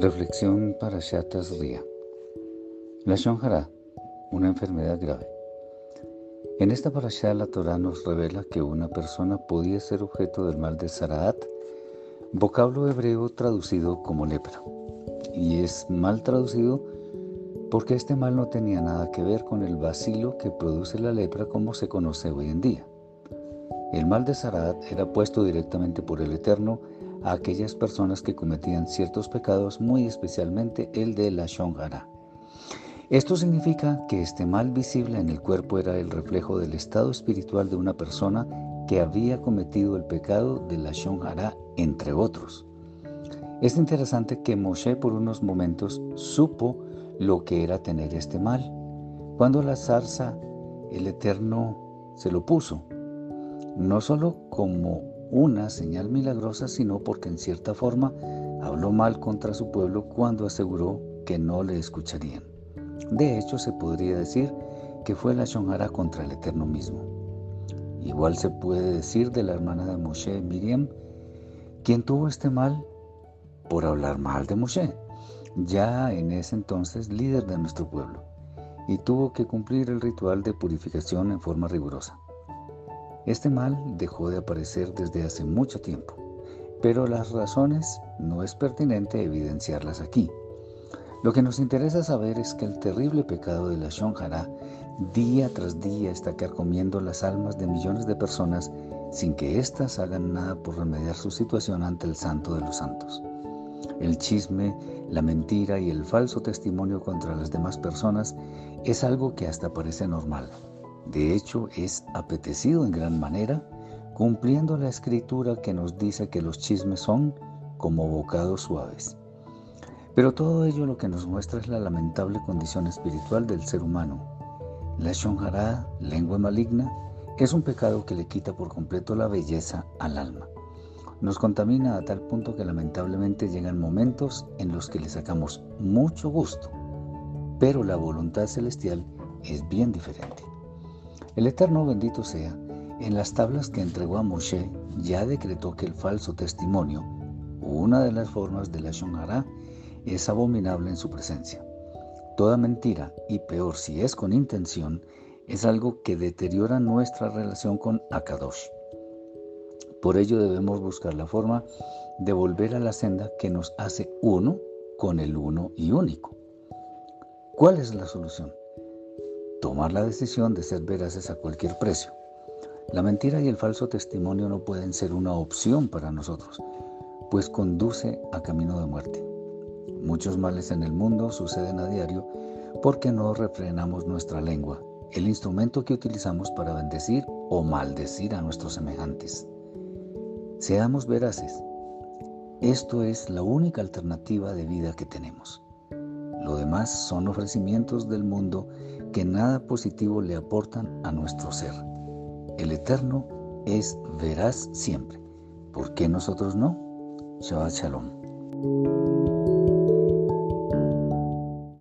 Reflexión para Shatas Ria. La Shonjara, una enfermedad grave. En esta parasha la Torah nos revela que una persona podía ser objeto del mal de Saraat, vocablo hebreo traducido como lepra. Y es mal traducido porque este mal no tenía nada que ver con el vacilo que produce la lepra como se conoce hoy en día. El mal de Saraat era puesto directamente por el Eterno a aquellas personas que cometían ciertos pecados, muy especialmente el de la Shongara. Esto significa que este mal visible en el cuerpo era el reflejo del estado espiritual de una persona que había cometido el pecado de la Shongara, entre otros. Es interesante que Moshe por unos momentos supo lo que era tener este mal. Cuando la zarza, el Eterno se lo puso, no solo como una señal milagrosa, sino porque en cierta forma habló mal contra su pueblo cuando aseguró que no le escucharían. De hecho, se podría decir que fue la Shonjara contra el Eterno mismo. Igual se puede decir de la hermana de Moshe, Miriam, quien tuvo este mal por hablar mal de Moshe, ya en ese entonces líder de nuestro pueblo, y tuvo que cumplir el ritual de purificación en forma rigurosa. Este mal dejó de aparecer desde hace mucho tiempo, pero las razones no es pertinente evidenciarlas aquí. Lo que nos interesa saber es que el terrible pecado de la Shonjara día tras día está carcomiendo las almas de millones de personas sin que éstas hagan nada por remediar su situación ante el Santo de los Santos. El chisme, la mentira y el falso testimonio contra las demás personas es algo que hasta parece normal. De hecho, es apetecido en gran manera, cumpliendo la escritura que nos dice que los chismes son como bocados suaves. Pero todo ello lo que nos muestra es la lamentable condición espiritual del ser humano. La shonjara, lengua maligna, es un pecado que le quita por completo la belleza al alma. Nos contamina a tal punto que lamentablemente llegan momentos en los que le sacamos mucho gusto, pero la voluntad celestial es bien diferente. El Eterno bendito sea, en las tablas que entregó a Moshe ya decretó que el falso testimonio, una de las formas de la Shonjara, es abominable en su presencia. Toda mentira, y peor si es con intención, es algo que deteriora nuestra relación con Akadosh. Por ello debemos buscar la forma de volver a la senda que nos hace uno con el uno y único. ¿Cuál es la solución? Tomar la decisión de ser veraces a cualquier precio. La mentira y el falso testimonio no pueden ser una opción para nosotros, pues conduce a camino de muerte. Muchos males en el mundo suceden a diario porque no refrenamos nuestra lengua, el instrumento que utilizamos para bendecir o maldecir a nuestros semejantes. Seamos veraces. Esto es la única alternativa de vida que tenemos. Lo demás son ofrecimientos del mundo que nada positivo le aportan a nuestro ser. El Eterno es veraz siempre. ¿Por qué nosotros no? Shabbat Shalom.